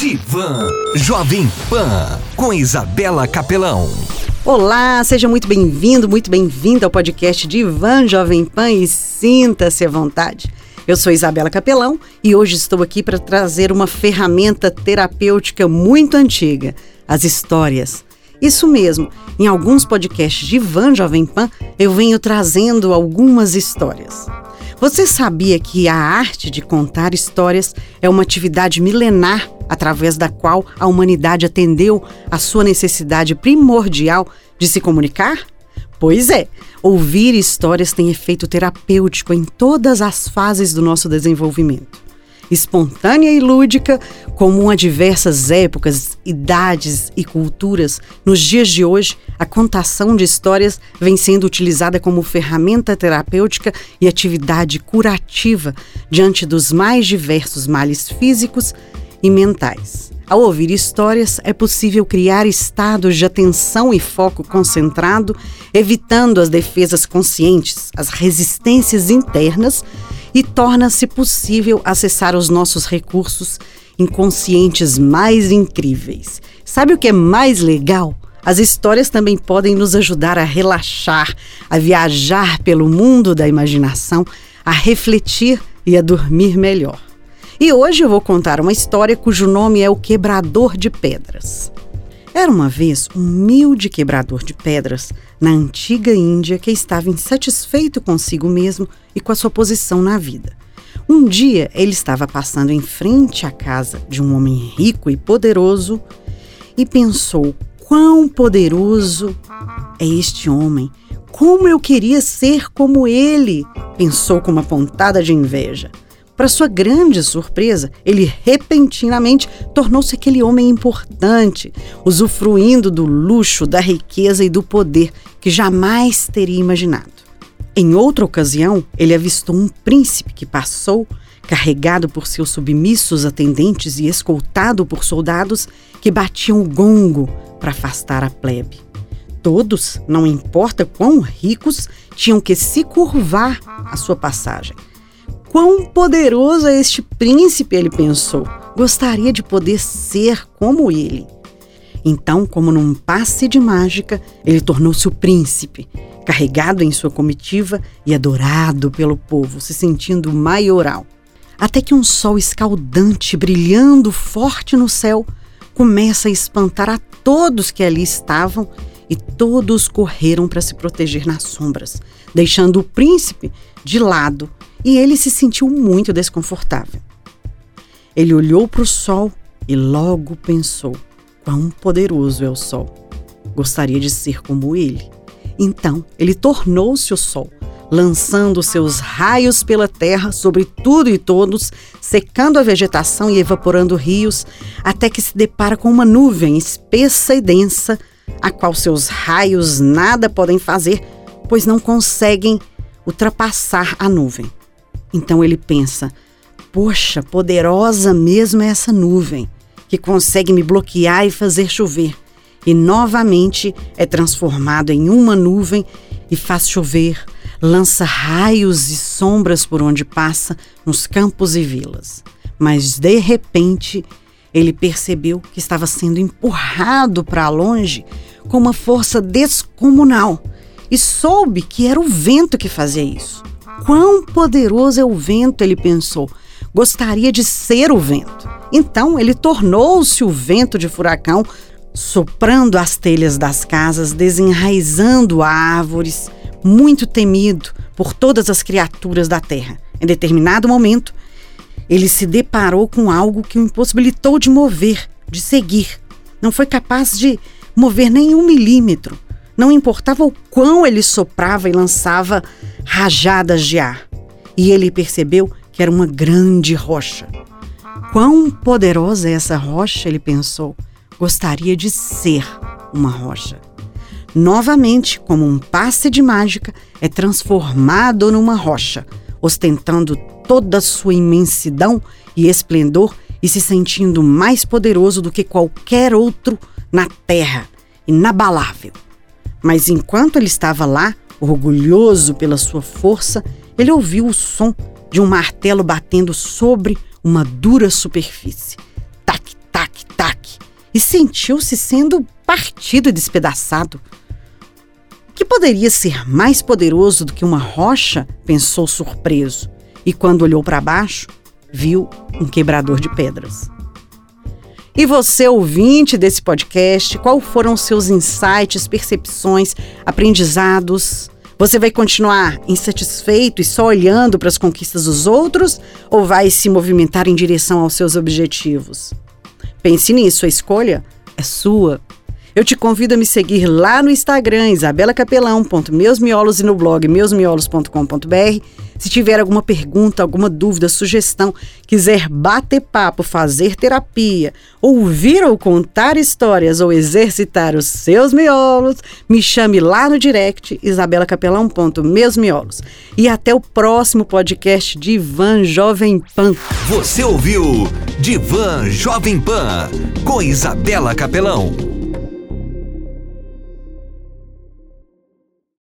Divan Jovem Pan com Isabela Capelão. Olá, seja muito bem-vindo, muito bem-vinda ao podcast Divan Jovem Pan e sinta-se à vontade. Eu sou Isabela Capelão e hoje estou aqui para trazer uma ferramenta terapêutica muito antiga, as histórias. Isso mesmo, em alguns podcasts de Van Jovem Pan, eu venho trazendo algumas histórias. Você sabia que a arte de contar histórias é uma atividade milenar através da qual a humanidade atendeu à sua necessidade primordial de se comunicar? Pois é, ouvir histórias tem efeito terapêutico em todas as fases do nosso desenvolvimento espontânea e lúdica, comum a diversas épocas, idades e culturas, nos dias de hoje, a contação de histórias vem sendo utilizada como ferramenta terapêutica e atividade curativa diante dos mais diversos males físicos e mentais. Ao ouvir histórias, é possível criar estados de atenção e foco concentrado, evitando as defesas conscientes, as resistências internas e torna-se possível acessar os nossos recursos inconscientes mais incríveis. Sabe o que é mais legal? As histórias também podem nos ajudar a relaxar, a viajar pelo mundo da imaginação, a refletir e a dormir melhor. E hoje eu vou contar uma história cujo nome é O Quebrador de Pedras. Era uma vez um humilde quebrador de pedras na antiga Índia que estava insatisfeito consigo mesmo e com a sua posição na vida. Um dia ele estava passando em frente à casa de um homem rico e poderoso e pensou: quão poderoso é este homem! Como eu queria ser como ele! Pensou com uma pontada de inveja. Para sua grande surpresa, ele repentinamente tornou-se aquele homem importante, usufruindo do luxo, da riqueza e do poder que jamais teria imaginado. Em outra ocasião, ele avistou um príncipe que passou, carregado por seus submissos atendentes e escoltado por soldados que batiam o gongo para afastar a plebe. Todos, não importa quão ricos, tinham que se curvar à sua passagem. Quão poderoso é este príncipe, ele pensou. Gostaria de poder ser como ele. Então, como num passe de mágica, ele tornou-se o príncipe, carregado em sua comitiva e adorado pelo povo, se sentindo maioral. Até que um sol escaldante, brilhando forte no céu, começa a espantar a todos que ali estavam e todos correram para se proteger nas sombras, deixando o príncipe de lado e ele se sentiu muito desconfortável. Ele olhou para o sol e logo pensou: quão poderoso é o sol. Gostaria de ser como ele. Então ele tornou-se o sol, lançando seus raios pela terra sobre tudo e todos, secando a vegetação e evaporando rios, até que se depara com uma nuvem espessa e densa, a qual seus raios nada podem fazer, pois não conseguem ultrapassar a nuvem. Então ele pensa: poxa, poderosa mesmo é essa nuvem que consegue me bloquear e fazer chover. E novamente é transformado em uma nuvem e faz chover, lança raios e sombras por onde passa nos campos e vilas. Mas de repente ele percebeu que estava sendo empurrado para longe com uma força descomunal e soube que era o vento que fazia isso. Quão poderoso é o vento, ele pensou. Gostaria de ser o vento. Então ele tornou-se o vento de furacão, soprando as telhas das casas, desenraizando árvores, muito temido por todas as criaturas da terra. Em determinado momento, ele se deparou com algo que o impossibilitou de mover, de seguir. Não foi capaz de mover nem um milímetro. Não importava o quão ele soprava e lançava rajadas de ar. E ele percebeu que era uma grande rocha. Quão poderosa é essa rocha, ele pensou. Gostaria de ser uma rocha. Novamente, como um passe de mágica, é transformado numa rocha, ostentando toda a sua imensidão e esplendor e se sentindo mais poderoso do que qualquer outro na terra, inabalável. Mas enquanto ele estava lá, orgulhoso pela sua força, ele ouviu o som de um martelo batendo sobre uma dura superfície. Tac, tac, e sentiu-se sendo partido e despedaçado. Que poderia ser mais poderoso do que uma rocha? pensou surpreso, e quando olhou para baixo, viu um quebrador de pedras. E você, ouvinte desse podcast, qual foram os seus insights, percepções, aprendizados? Você vai continuar insatisfeito e só olhando para as conquistas dos outros ou vai se movimentar em direção aos seus objetivos? Pense nisso, a escolha é sua. Eu te convido a me seguir lá no Instagram, isabelacapelão.meusmiolos e no blog meusmiolos.com.br. Se tiver alguma pergunta, alguma dúvida, sugestão, quiser bater papo, fazer terapia, ouvir ou contar histórias ou exercitar os seus miolos, me chame lá no direct isabelacapelão.meusmiolos. E até o próximo podcast Divan Jovem Pan. Você ouviu Divan Jovem Pan com Isabela Capelão.